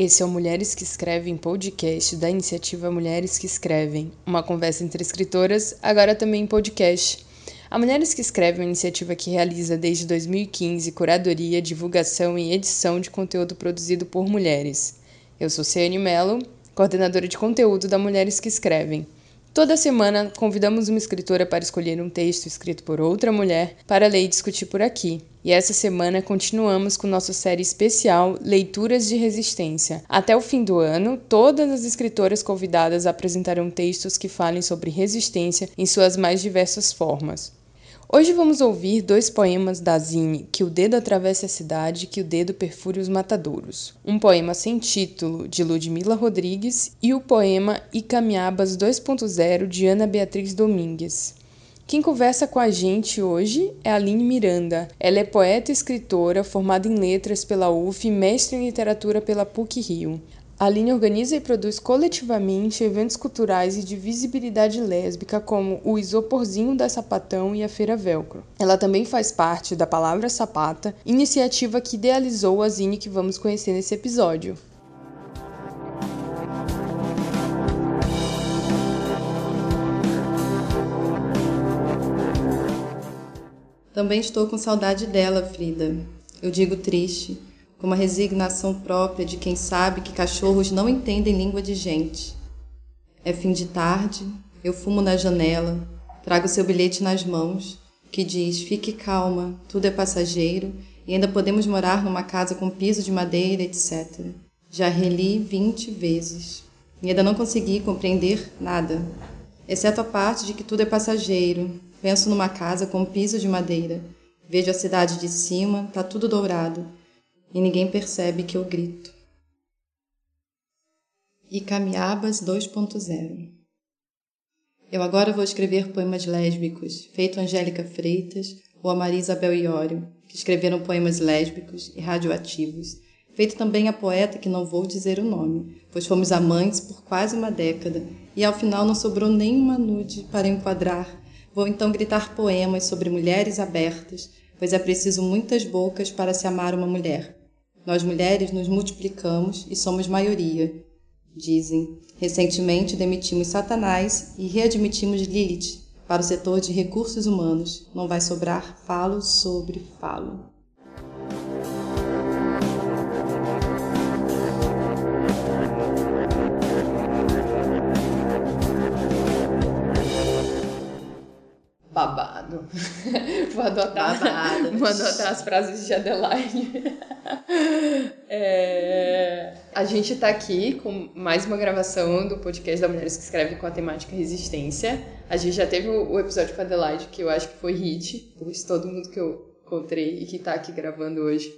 Esse é o Mulheres que Escrevem podcast da iniciativa Mulheres que Escrevem, uma conversa entre escritoras, agora também em podcast. A Mulheres que Escrevem é uma iniciativa que realiza desde 2015 curadoria, divulgação e edição de conteúdo produzido por mulheres. Eu sou Ciane Mello, coordenadora de conteúdo da Mulheres que Escrevem. Toda semana convidamos uma escritora para escolher um texto escrito por outra mulher para ler e discutir por aqui. E essa semana continuamos com nossa série especial Leituras de Resistência. Até o fim do ano, todas as escritoras convidadas apresentarão textos que falem sobre resistência em suas mais diversas formas. Hoje vamos ouvir dois poemas da Zine, Que o Dedo Atravesse a Cidade que o Dedo Perfure os Matadouros. Um poema sem título, de Ludmila Rodrigues, e o poema Icamiabas 2.0, de Ana Beatriz Domingues. Quem conversa com a gente hoje é Aline Miranda. Ela é poeta e escritora, formada em letras pela UF e mestre em literatura pela PUC Rio. A Aline organiza e produz coletivamente eventos culturais e de visibilidade lésbica, como o Isoporzinho da Sapatão e a Feira Velcro. Ela também faz parte da Palavra Sapata, iniciativa que idealizou a Zine que vamos conhecer nesse episódio. Também estou com saudade dela, Frida. Eu digo triste com uma resignação própria de quem sabe que cachorros não entendem língua de gente. É fim de tarde, eu fumo na janela, trago seu bilhete nas mãos, que diz: fique calma, tudo é passageiro e ainda podemos morar numa casa com piso de madeira, etc. Já reli vinte vezes e ainda não consegui compreender nada, exceto a parte de que tudo é passageiro. Penso numa casa com piso de madeira, vejo a cidade de cima, tá tudo dourado e ninguém percebe que eu grito. E Camiabas 2.0 Eu agora vou escrever poemas lésbicos, feito Angélica Freitas ou a Maria Isabel Iório, que escreveram poemas lésbicos e radioativos, feito também a poeta que não vou dizer o nome, pois fomos amantes por quase uma década e ao final não sobrou nenhuma nude para enquadrar. Vou então gritar poemas sobre mulheres abertas, pois é preciso muitas bocas para se amar uma mulher. Nós mulheres nos multiplicamos e somos maioria, dizem. Recentemente demitimos Satanás e readmitimos Lilith para o setor de recursos humanos. Não vai sobrar falo sobre falo. Babado. vou adotar, babado. vou adotar as frases de Adelaide. é, a gente está aqui com mais uma gravação do podcast da Mulheres que Escrevem com a temática resistência. A gente já teve o episódio com a Adelaide, que eu acho que foi hit, pois todo mundo que eu encontrei e que está aqui gravando hoje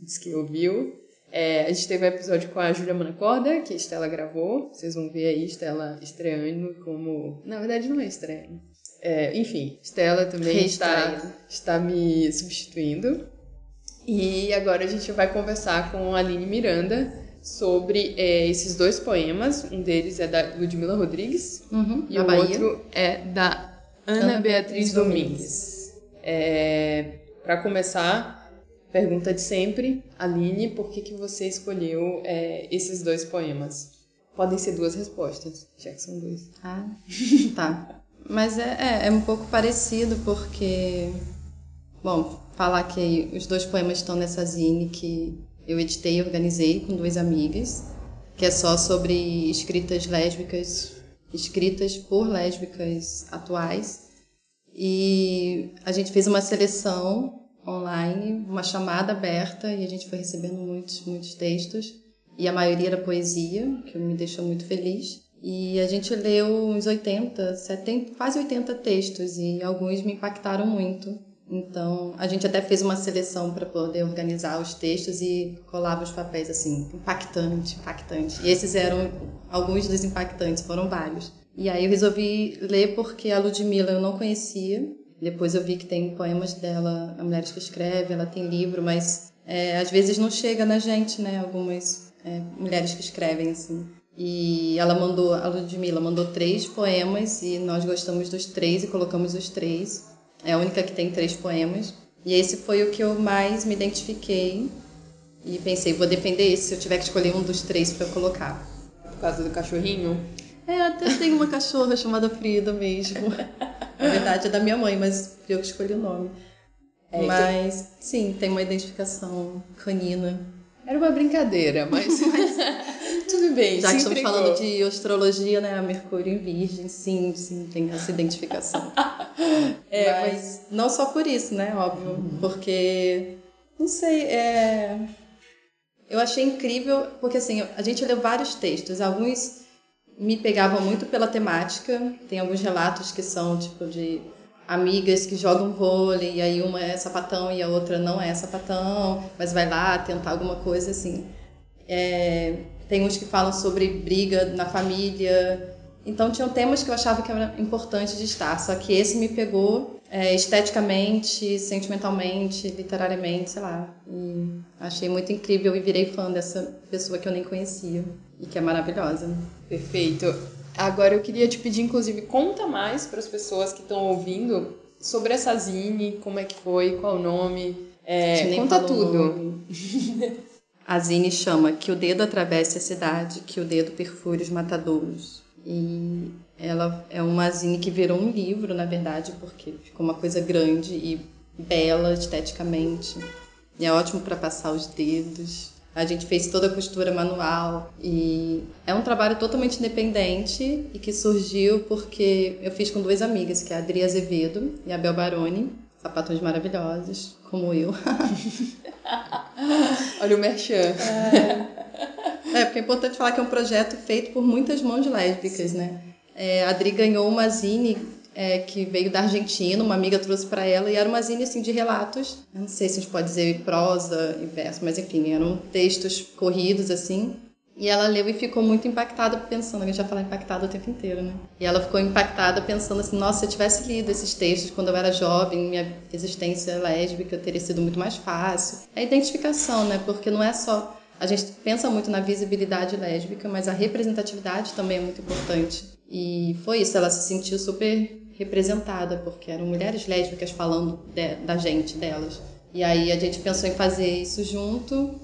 disse que ouviu. É, a gente teve um episódio com a Júlia Manacorda, que a Estela gravou. Vocês vão ver aí Estela estreando como. Na verdade, não é estreando é, enfim, Stella também está, está me substituindo. E agora a gente vai conversar com a Aline Miranda sobre é, esses dois poemas. Um deles é da Ludmila Rodrigues uhum, e o Bahia. outro é da Ana, Ana Beatriz, Beatriz Domingues. É, Para começar, pergunta de sempre, Aline, por que, que você escolheu é, esses dois poemas? Podem ser duas respostas, já que são dois. Ah, tá. Mas é, é, é, um pouco parecido porque, bom, falar que os dois poemas estão nessa zine que eu editei e organizei com duas amigas, que é só sobre escritas lésbicas, escritas por lésbicas atuais. E a gente fez uma seleção online, uma chamada aberta, e a gente foi recebendo muitos, muitos textos. E a maioria era poesia, que me deixou muito feliz. E a gente leu uns 80, 70, quase 80 textos e alguns me impactaram muito. Então, a gente até fez uma seleção para poder organizar os textos e colava os papéis assim, impactante, impactante. E esses eram alguns dos impactantes, foram vários. E aí eu resolvi ler porque a Ludmilla eu não conhecia. Depois eu vi que tem poemas dela, a Mulheres que Escreve, ela tem livro, mas é, às vezes não chega na gente, né? Algumas é, mulheres que escrevem assim. E ela mandou, a Ludmilla mandou três poemas e nós gostamos dos três e colocamos os três. É a única que tem três poemas. E esse foi o que eu mais me identifiquei. E pensei, vou defender esse se eu tiver que escolher um dos três para colocar. Por causa do cachorrinho? É, até tem uma cachorra chamada Frida mesmo. Na verdade é da minha mãe, mas eu que escolhi o nome. É, mas então... sim, tem uma identificação canina. Era uma brincadeira, mas, mas tudo bem. Já que estamos entregou. falando de astrologia, né? Mercúrio em Virgem, sim, sim, tem essa identificação. é, mas... mas... não só por isso, né? Óbvio, uhum. porque não sei, é eu achei incrível porque assim a gente leu vários textos, alguns me pegavam muito pela temática. Tem alguns relatos que são tipo de amigas que jogam vôlei, e aí uma é sapatão e a outra não é sapatão, mas vai lá tentar alguma coisa assim. É, tem uns que falam sobre briga na família. Então tinham temas que eu achava que era importante de estar, só que esse me pegou é, esteticamente, sentimentalmente, literariamente, sei lá. E achei muito incrível e virei fã dessa pessoa que eu nem conhecia e que é maravilhosa. Perfeito. Agora eu queria te pedir, inclusive, conta mais para as pessoas que estão ouvindo sobre essa zine, como é que foi, qual o nome, é, conta tudo. a zine chama Que o Dedo Atravesse a Cidade, Que o Dedo Perfure os Matadouros. E ela é uma zine que virou um livro, na verdade, porque ficou uma coisa grande e bela esteticamente. E é ótimo para passar os dedos. A gente fez toda a costura manual e é um trabalho totalmente independente e que surgiu porque eu fiz com duas amigas, que é a Adri Azevedo e a Bel Baroni, sapatões maravilhosos, como eu. Olha o merchan. É, é, porque é importante falar que é um projeto feito por muitas mãos lésbicas, né? É, a Adri ganhou uma zine é, que veio da Argentina, uma amiga trouxe para ela, e era uma zine assim, de relatos. Eu não sei se a gente pode dizer prosa e verso, mas enfim, eram textos corridos assim. E ela leu e ficou muito impactada pensando, a gente já fala impactada o tempo inteiro, né? E ela ficou impactada pensando assim, nossa, se eu tivesse lido esses textos quando eu era jovem, minha existência lésbica teria sido muito mais fácil. É a identificação, né? Porque não é só a gente pensa muito na visibilidade lésbica, mas a representatividade também é muito importante. E foi isso, ela se sentiu super representada, porque eram mulheres lésbicas falando de, da gente, delas. E aí a gente pensou em fazer isso junto.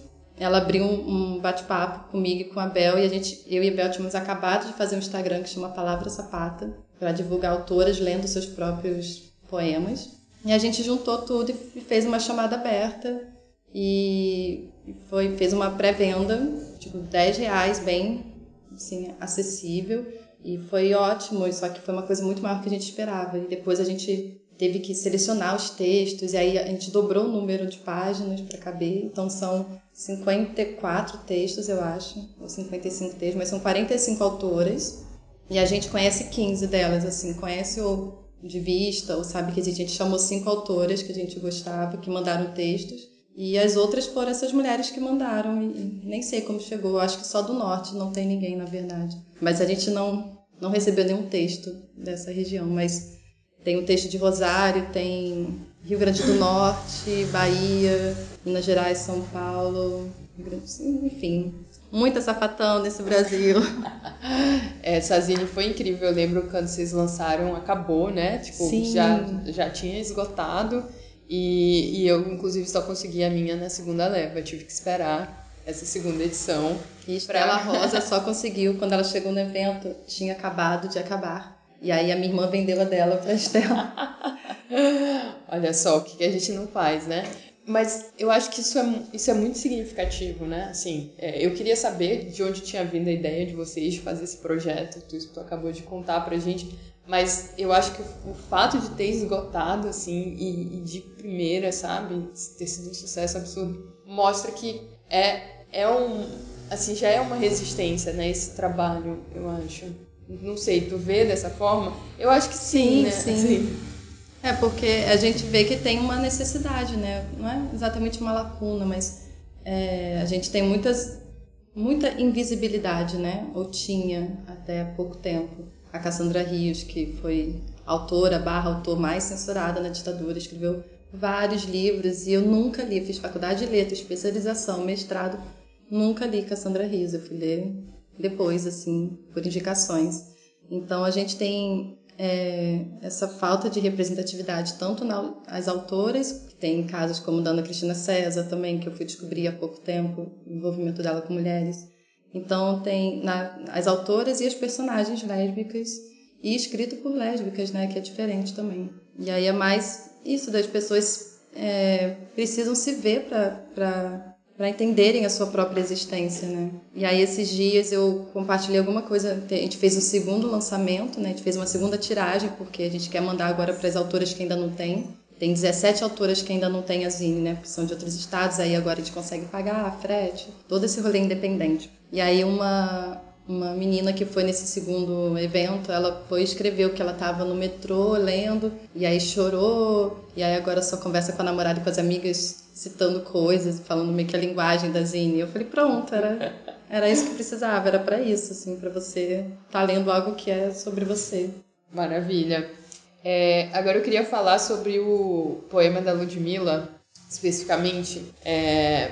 Ela abriu um, bate-papo comigo e com a Bel, e a gente, eu e a Bel tínhamos acabado de fazer um Instagram que chama Palavra Sapata, para divulgar autoras lendo seus próprios poemas. E a gente juntou tudo e fez uma chamada aberta e foi fez uma pré-venda, tipo 10 reais, bem assim, acessível. E foi ótimo, só que foi uma coisa muito maior que a gente esperava. E depois a gente teve que selecionar os textos, e aí a gente dobrou o número de páginas para caber. Então são 54 textos, eu acho, ou 55 textos, mas são 45 autoras. E a gente conhece 15 delas, assim, conhece o de vista, ou sabe que a gente chamou cinco autoras que a gente gostava, que mandaram textos. E as outras foram essas mulheres que mandaram, e nem sei como chegou, acho que só do norte, não tem ninguém, na verdade. Mas a gente não, não recebeu nenhum texto dessa região, mas tem o texto de Rosário, tem Rio Grande do Norte, Bahia, Minas Gerais, São Paulo, enfim, muita sapatão nesse Brasil. Essa Zine foi incrível, eu lembro quando vocês lançaram, acabou, né? Tipo, Sim. já, já tinha esgotado. E, e eu, inclusive, só consegui a minha na segunda leva. Eu tive que esperar essa segunda edição. E Estrela Rosa só conseguiu quando ela chegou no evento, tinha acabado de acabar. E aí a minha irmã vendeu a dela para Estela. Olha só o que a gente não faz, né? Mas eu acho que isso é, isso é muito significativo, né? Assim, é, eu queria saber de onde tinha vindo a ideia de vocês de fazer esse projeto, tudo isso que tu acabou de contar pra gente. Mas eu acho que o, fato de ter esgotado, assim, e, e, de primeira, sabe, ter sido um sucesso absurdo, mostra que é, é um. Assim, já é uma resistência, né, esse trabalho, eu acho. Não sei, tu vê dessa forma? Eu acho que sim, sim né? Sim. Assim. É, porque a gente vê que tem uma necessidade, né? Não é exatamente uma lacuna, mas é, a gente tem muitas, muita invisibilidade, né? Ou tinha até há pouco tempo a Cassandra Rios, que foi autora barra autor mais censurada na ditadura, escreveu vários livros e eu nunca li, fiz faculdade de letras, especialização, mestrado, nunca li Cassandra Rios, eu fui ler depois, assim, por indicações. Então a gente tem é, essa falta de representatividade, tanto nas autoras, que tem casos como da Ana Cristina César também, que eu fui descobrir há pouco tempo, o envolvimento dela com mulheres. Então tem na, as autoras e as personagens lésbicas e escrito por lésbicas, né, que é diferente também. E aí é mais isso das pessoas é, precisam se ver para para entenderem a sua própria existência, né? E aí esses dias eu compartilhei alguma coisa, a gente fez um segundo lançamento, né? A gente fez uma segunda tiragem porque a gente quer mandar agora para as autoras que ainda não têm. Tem 17 autoras que ainda não têm a Zine, né? Porque são de outros estados, aí agora a gente consegue pagar a frete, todo esse rolê independente. E aí uma uma menina que foi nesse segundo evento, ela foi escreveu que ela estava no metrô lendo e aí chorou e aí agora só conversa com a namorada e com as amigas citando coisas, falando meio que a linguagem da Zine. Eu falei, pronto, era era isso que precisava, era para isso, assim, para você estar tá lendo algo que é sobre você. Maravilha. É, agora eu queria falar sobre o poema da Ludmilla, especificamente. É,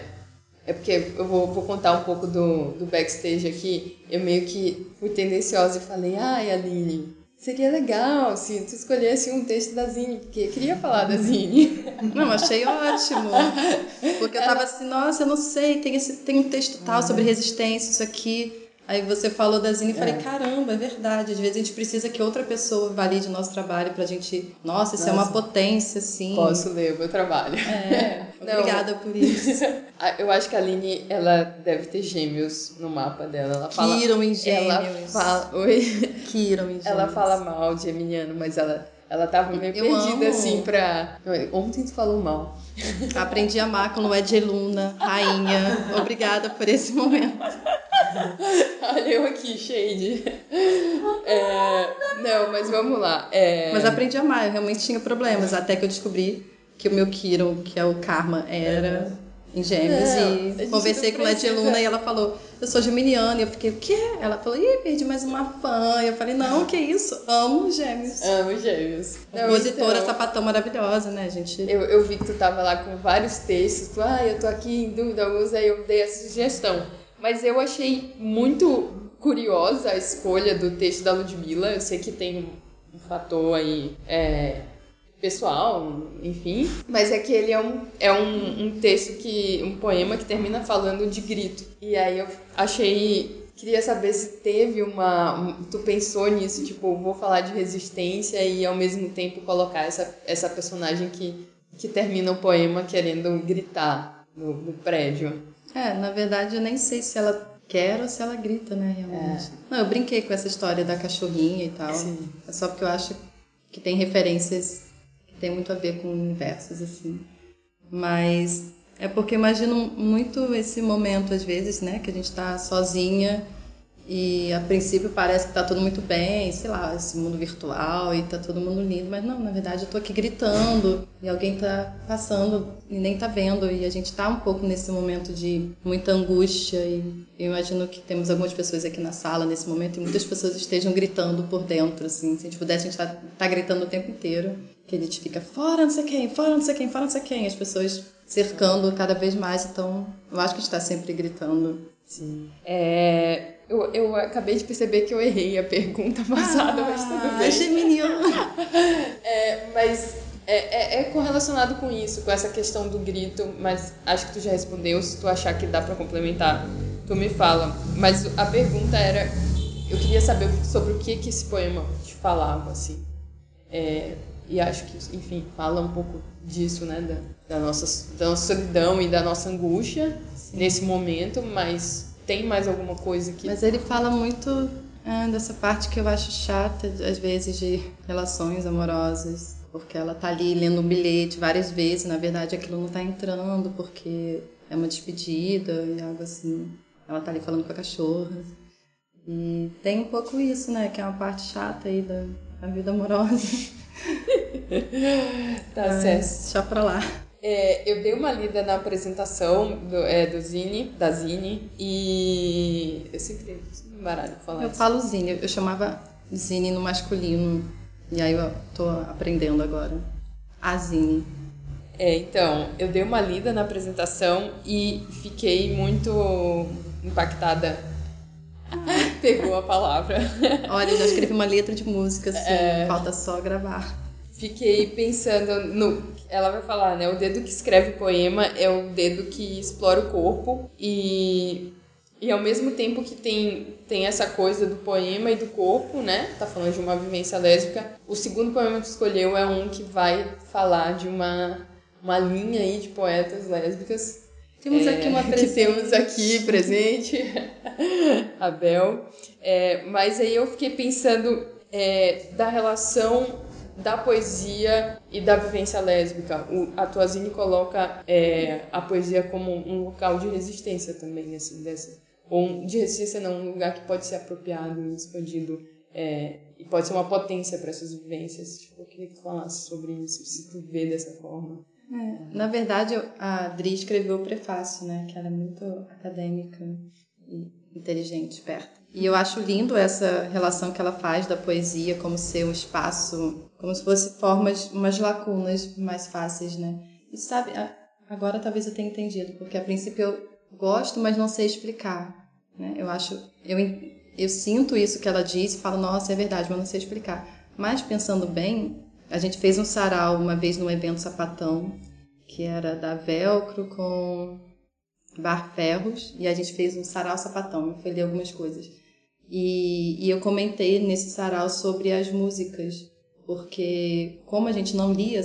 é porque eu vou, vou contar um pouco do, do backstage aqui. Eu meio que fui tendenciosa e falei, ai, Aline, seria legal se tu escolhesse um texto da Zine, porque eu queria falar da Zine. Não, achei ótimo. Porque eu tava assim, nossa, eu não sei, tem, esse, tem um texto tal sobre resistência, isso aqui. Aí você falou da Zine e falei, é. caramba, é verdade. Às vezes a gente precisa que outra pessoa valide o nosso trabalho pra gente. Nossa, isso nossa. é uma potência, sim. Posso ler o meu trabalho. É. Obrigada por isso. Eu acho que a Aline, ela deve ter gêmeos no mapa dela. Ela fala. Kiron em gêmeos. Ela fala. Oi? Kiron em gêmeos. Ela fala mal de Emiliano, mas ela. Ela tava meio eu perdida, amo. assim, pra. Ontem tu falou mal. Aprendi a amar com Lué de Luna, rainha. Obrigada por esse momento. Olha eu aqui, shade. É, não, mas vamos lá. É... Mas aprendi a amar, eu realmente tinha problemas, até que eu descobri que o meu Kiron, que é o Karma, era em Gêmeos. É, e conversei com a Led Luna e ela falou: Eu sou geminiana. E eu fiquei: O quê? Ela falou: Ih, perdi mais uma fã. E eu falei: Não, que isso? Amo Gêmeos. Amo Gêmeos. Compositora, então, sapatão maravilhosa, né, gente? Eu, eu vi que tu tava lá com vários textos. Tu, ah, eu tô aqui em dúvida alguns, aí eu dei essa sugestão. Mas eu achei muito curiosa a escolha do texto da Ludmilla. Eu sei que tem um fator aí é, pessoal, enfim. Mas é que ele é um, é um, um texto que. um poema que termina falando de grito. E aí eu achei. Queria saber se teve uma. Tu pensou nisso, tipo, vou falar de resistência e ao mesmo tempo colocar essa, essa personagem que, que termina o poema querendo gritar no, no prédio. É, na verdade eu nem sei se ela quer ou se ela grita, né, realmente. É. Não, eu brinquei com essa história da cachorrinha e tal. Sim. É só porque eu acho que tem referências que tem muito a ver com universos, assim. Mas é porque imagino muito esse momento, às vezes, né, que a gente tá sozinha e a princípio parece que tá tudo muito bem, sei lá, esse mundo virtual e tá todo mundo lindo, mas não, na verdade eu tô aqui gritando e alguém tá passando e nem tá vendo. E a gente tá um pouco nesse momento de muita angústia e eu imagino que temos algumas pessoas aqui na sala nesse momento e muitas pessoas estejam gritando por dentro, assim, se a gente pudesse a gente tá, tá gritando o tempo inteiro, que a gente fica fora não sei quem, fora não sei quem, fora não sei quem, as pessoas cercando cada vez mais, então eu acho que a gente tá sempre gritando. Sim. É, eu, eu acabei de perceber que eu errei a pergunta passada, ah, mas tudo bem. Geminiano. é, mas é, é, é, correlacionado com isso, com essa questão do grito, mas acho que tu já respondeu. Se tu achar que dá para complementar, tu me fala. Mas a pergunta era, eu queria saber sobre o que que esse poema te falava, assim. É, e acho que, enfim, fala um pouco disso, né, da, da, nossa, da nossa solidão e da nossa angústia. Nesse momento, mas tem mais alguma coisa que. Mas ele fala muito é, dessa parte que eu acho chata, às vezes, de relações amorosas. Porque ela tá ali lendo um bilhete várias vezes, na verdade aquilo não tá entrando, porque é uma despedida e algo assim. Ela tá ali falando com a cachorra. E tem um pouco isso, né? Que é uma parte chata aí da, da vida amorosa. tá certo. Deixa pra lá. É, eu dei uma lida na apresentação do, é, do Zine, da Zine, e eu sempre me baralho falar Eu isso. falo Zine, eu chamava Zine no masculino, e aí eu tô aprendendo agora. A Zine. É, então, eu dei uma lida na apresentação e fiquei muito impactada. Pegou a palavra. Olha, eu já escrevi uma letra de música, assim, é... falta só gravar. Fiquei pensando no. Ela vai falar, né? O dedo que escreve poema é o dedo que explora o corpo e. E ao mesmo tempo que tem, tem essa coisa do poema e do corpo, né? Tá falando de uma vivência lésbica. O segundo poema que escolheu é um que vai falar de uma, uma linha aí de poetas lésbicas temos é, aqui uma presente. Que temos aqui presente, a Bel. É, mas aí eu fiquei pensando é, da relação da poesia e da vivência lésbica. O, a Tuazine coloca é, a poesia como um local de resistência também, assim, dessa, ou de resistência não, um lugar que pode ser apropriado, expandido, é, e pode ser uma potência para essas vivências. Tipo, eu queria que falasse sobre isso, se tu vê dessa forma. É, na verdade, a Adri escreveu o prefácio, né? Que ela é muito acadêmica e inteligente, esperta. E eu acho lindo essa relação que ela faz da poesia como ser um espaço, como se fosse formas, umas lacunas mais fáceis, né? E sabe, agora talvez eu tenha entendido, porque a princípio eu gosto, mas não sei explicar, né? Eu acho, eu, eu sinto isso que ela disse, falo, nossa, é verdade, mas não sei explicar. Mas pensando bem, a gente fez um sarau uma vez num evento sapatão, que era da Velcro com Bar Ferros, e a gente fez um sarau sapatão, eu fui ler algumas coisas. E, e eu comentei nesse sarau sobre as músicas, porque como a gente não lia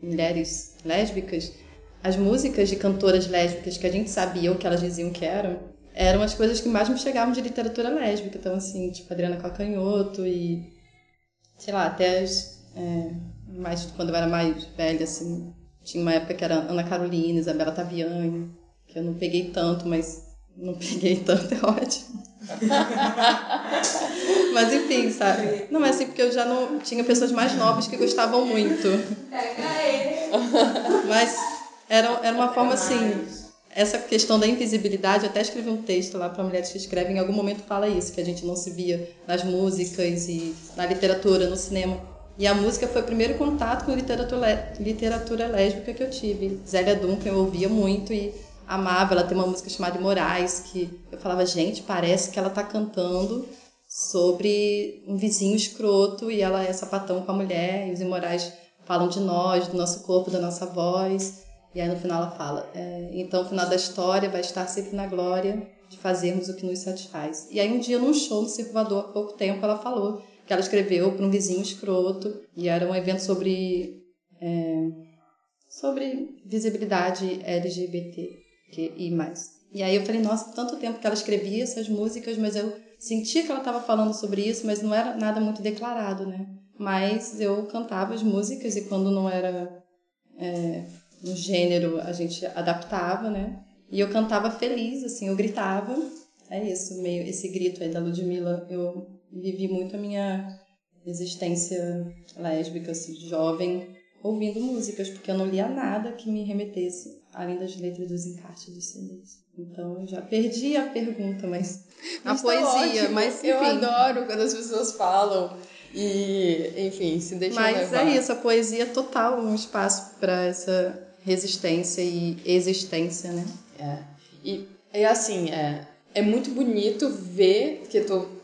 mulheres lésbicas, as músicas de cantoras lésbicas que a gente sabia o que elas diziam que eram, eram as coisas que mais me chegavam de literatura lésbica. Então, assim, tipo Adriana Calcanhoto e, sei lá, até as é, mais quando eu era mais velha, assim, tinha uma época que era Ana Carolina, Isabela Taviani, que eu não peguei tanto, mas não peguei tanto, é ótimo. mas enfim, sabe? Não, é assim, porque eu já não. Tinha pessoas mais novas que gostavam muito. Mas era, era uma forma assim. Essa questão da invisibilidade, eu até escrevi um texto lá para mulheres que escrevem, em algum momento fala isso, que a gente não se via nas músicas e na literatura, no cinema. E a música foi o primeiro contato com literatura, literatura lésbica que eu tive. Zélia Duncan eu ouvia muito e amava. Ela tem uma música chamada Moraes, que eu falava, gente, parece que ela está cantando sobre um vizinho escroto e ela é sapatão com a mulher e os imorais falam de nós, do nosso corpo, da nossa voz. E aí no final ela fala, é, então o final da história vai estar sempre na glória de fazermos o que nos satisfaz. E aí um dia num show no Circulador, há pouco tempo, ela falou que ela escreveu para um vizinho escroto e era um evento sobre é, sobre visibilidade LGBT e mais. E aí eu falei, nossa, tanto tempo que ela escrevia essas músicas, mas eu sentia que ela estava falando sobre isso, mas não era nada muito declarado, né? Mas eu cantava as músicas e quando não era é, no gênero a gente adaptava, né? E eu cantava feliz, assim, eu gritava. É isso, meio esse grito aí da Ludmilla, eu vivi muito a minha existência lésbica, assim, jovem, ouvindo músicas, porque eu não lia nada que me remetesse além das letras dos encartes dos CDs. Então, eu já perdi a pergunta, mas, a tá poesia, mas enfim. Eu adoro quando as pessoas falam e, enfim, se deixam Mas levar. é isso, a poesia é total um espaço para essa resistência e existência, né? É. E, e assim, é, é muito bonito ver que tu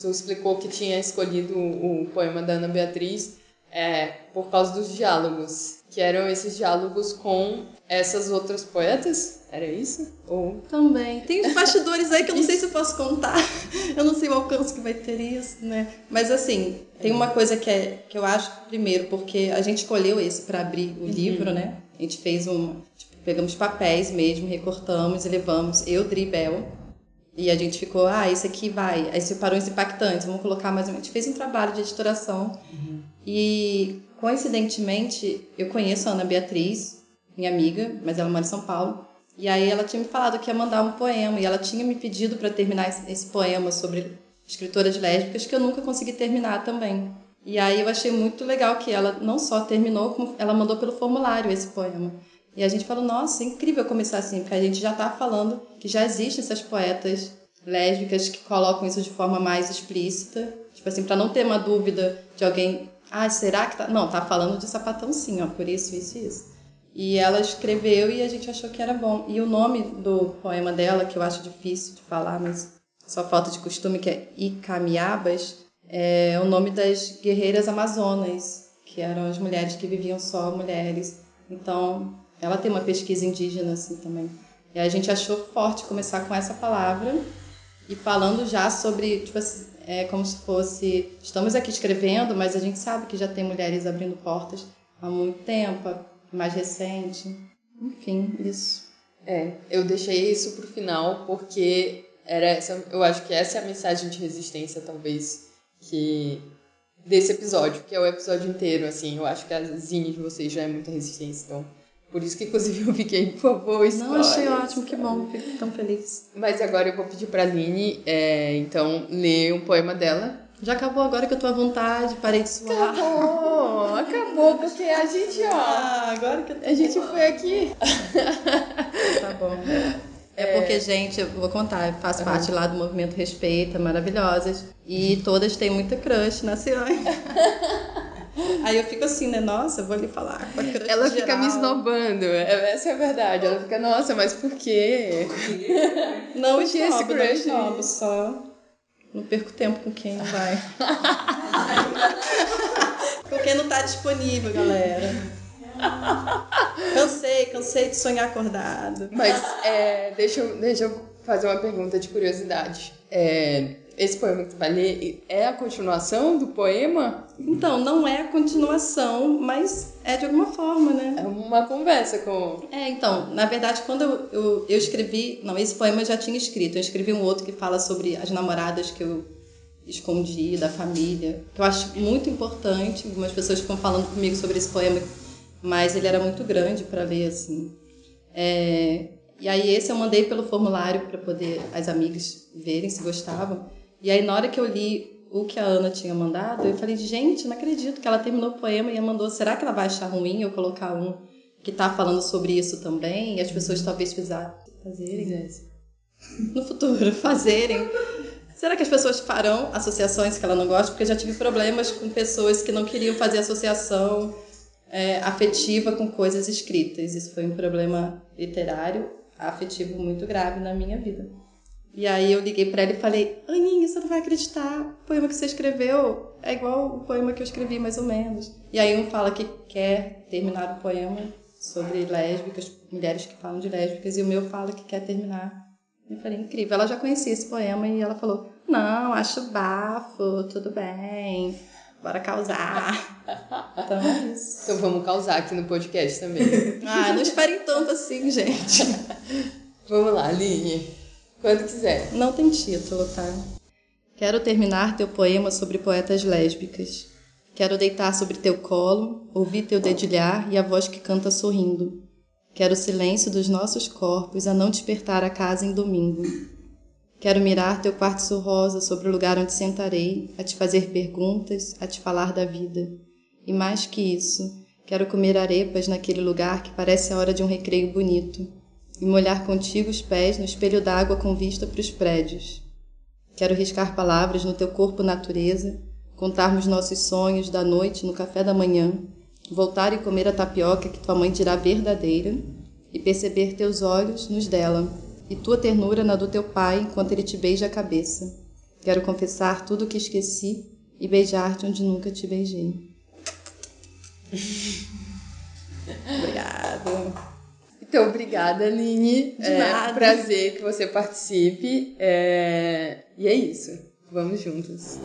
tu explicou que tinha escolhido o, poema da Ana Beatriz é, por causa dos diálogos, que eram esses diálogos com essas outras poetas? Era isso? Ou... Também. Tem os bastidores aí que eu não sei se eu posso contar. Eu não sei o alcance que vai ter isso, né? Mas assim, tem uma coisa que, é, que eu acho, primeiro, porque a gente escolheu esse para abrir o uhum. livro, né? A gente fez um. Tipo, pegamos papéis mesmo, recortamos e levamos. Eu, Dribel, e a gente ficou, ah, esse aqui vai. Aí separou os impactantes, vamos colocar mais menos. A gente fez um trabalho de editoração. Uhum. E, coincidentemente, eu conheço a Ana Beatriz, minha amiga, mas ela mora em São Paulo. E aí ela tinha me falado que ia mandar um poema. E ela tinha me pedido para terminar esse poema sobre escritoras lésbicas, que eu nunca consegui terminar também. E aí eu achei muito legal que ela não só terminou, como ela mandou pelo formulário esse poema. E a gente falou, nossa, é incrível começar assim, porque a gente já está falando que já existem essas poetas lésbicas que colocam isso de forma mais explícita, tipo assim, para não ter uma dúvida de alguém, ah, será que tá? Não, tá falando de sapatão sim, ó, por isso, isso e isso. E ela escreveu e a gente achou que era bom. E o nome do poema dela, que eu acho difícil de falar, mas só falta de costume, que é Icamiabas, é o nome das guerreiras amazonas, que eram as mulheres que viviam só mulheres. Então, ela tem uma pesquisa indígena assim também. E a gente achou forte começar com essa palavra e falando já sobre, tipo assim, é como se fosse, estamos aqui escrevendo, mas a gente sabe que já tem mulheres abrindo portas há muito tempo, mais recente. Enfim, isso. É, eu deixei isso pro final porque era essa, eu acho que essa é a mensagem de resistência talvez que desse episódio, que é o episódio inteiro, assim, eu acho que a zine de vocês já é muita resistência, então por isso que, inclusive, eu fiquei, por favor, Não, achei ótimo, que bom, fico tão feliz. Mas agora eu vou pedir pra Aline, é, então, ler um poema dela. Já acabou agora que eu tô à vontade, parei de suar. Acabou, acabou, porque a gente, ó... Ah, agora que eu tô... A gente foi aqui... tá bom. É porque, gente, eu vou contar, eu faço uhum. parte lá do movimento Respeita, maravilhosas. E todas têm muita crush na Ciane. Aí eu fico assim, né? Nossa, vou lhe falar Ela fica geral. me esnobando. É, essa é a verdade. Ela fica, nossa, mas por quê? Não por esse crush? Não esnobo, só não perco tempo com quem não vai. com quem não tá disponível, galera. Cansei, cansei de sonhar acordado. Mas é, deixa, eu, deixa eu fazer uma pergunta de curiosidade. É, esse poema que tu vai ler é a continuação do poema? Então, não é a continuação, mas é de alguma forma, né? É uma conversa com. É, então, na verdade, quando eu, eu, eu escrevi. Não, esse poema eu já tinha escrito. Eu escrevi um outro que fala sobre as namoradas que eu escondi da família, que eu acho muito importante. Algumas pessoas ficam falando comigo sobre esse poema, mas ele era muito grande para ler, assim. É, e aí esse eu mandei pelo formulário para poder as amigas verem se gostavam. E aí, na hora que eu li o que a Ana tinha mandado, eu falei, gente, não acredito que ela terminou o poema e mandou. Será que ela vai achar ruim eu colocar um que tá falando sobre isso também? E as pessoas talvez fazerem. No futuro, fazerem. Será que as pessoas farão associações que ela não gosta? Porque eu já tive problemas com pessoas que não queriam fazer associação é, afetiva com coisas escritas. Isso foi um problema literário afetivo muito grave na minha vida. E aí eu liguei para ela e falei: Aninha, você não vai acreditar, o poema que você escreveu é igual o poema que eu escrevi, mais ou menos. E aí um fala que quer terminar o poema sobre lésbicas, mulheres que falam de lésbicas, e o meu fala que quer terminar. Eu falei: incrível. Ela já conhecia esse poema e ela falou: Não, acho bafo, tudo bem, bora causar. Então é isso. Então vamos causar aqui no podcast também. ah, não esperem tanto assim, gente. vamos lá, Aline. Quando quiser. Não tem título, tá? Quero terminar teu poema sobre poetas lésbicas. Quero deitar sobre teu colo, ouvir teu dedilhar e a voz que canta sorrindo. Quero o silêncio dos nossos corpos a não despertar a casa em domingo. Quero mirar teu quartzo rosa sobre o lugar onde sentarei, a te fazer perguntas, a te falar da vida. E mais que isso, quero comer arepas naquele lugar que parece a hora de um recreio bonito e molhar contigo os pés no espelho d'água com vista para os prédios. Quero riscar palavras no teu corpo natureza, contarmos nossos sonhos da noite no café da manhã, voltar e comer a tapioca que tua mãe dirá verdadeira, e perceber teus olhos nos dela, e tua ternura na do teu pai enquanto ele te beija a cabeça. Quero confessar tudo o que esqueci e beijar-te onde nunca te beijei. Obrigada. Então, obrigada, Aline. De é nada. prazer que você participe. É... E é isso. Vamos juntos.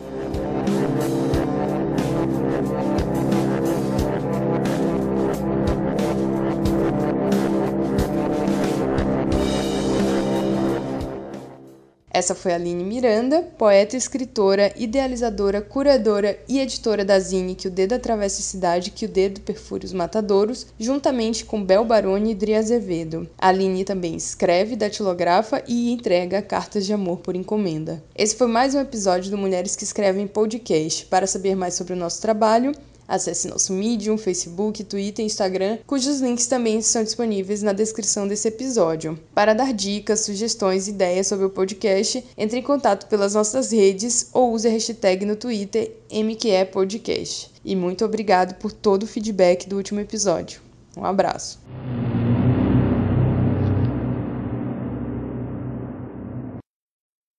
Essa foi a Aline Miranda, poeta, escritora, idealizadora, curadora e editora da Zine Que o Dedo Atravessa a Cidade que o Dedo Perfura os Matadouros, juntamente com Bel Baroni e Dri Azevedo. A Aline também escreve, datilografa e entrega cartas de amor por encomenda. Esse foi mais um episódio do Mulheres que Escrevem Podcast. Para saber mais sobre o nosso trabalho, Acesse nosso Medium, Facebook, Twitter e Instagram, cujos links também estão disponíveis na descrição desse episódio. Para dar dicas, sugestões e ideias sobre o podcast, entre em contato pelas nossas redes ou use a hashtag no Twitter MQEPodcast. E muito obrigado por todo o feedback do último episódio. Um abraço.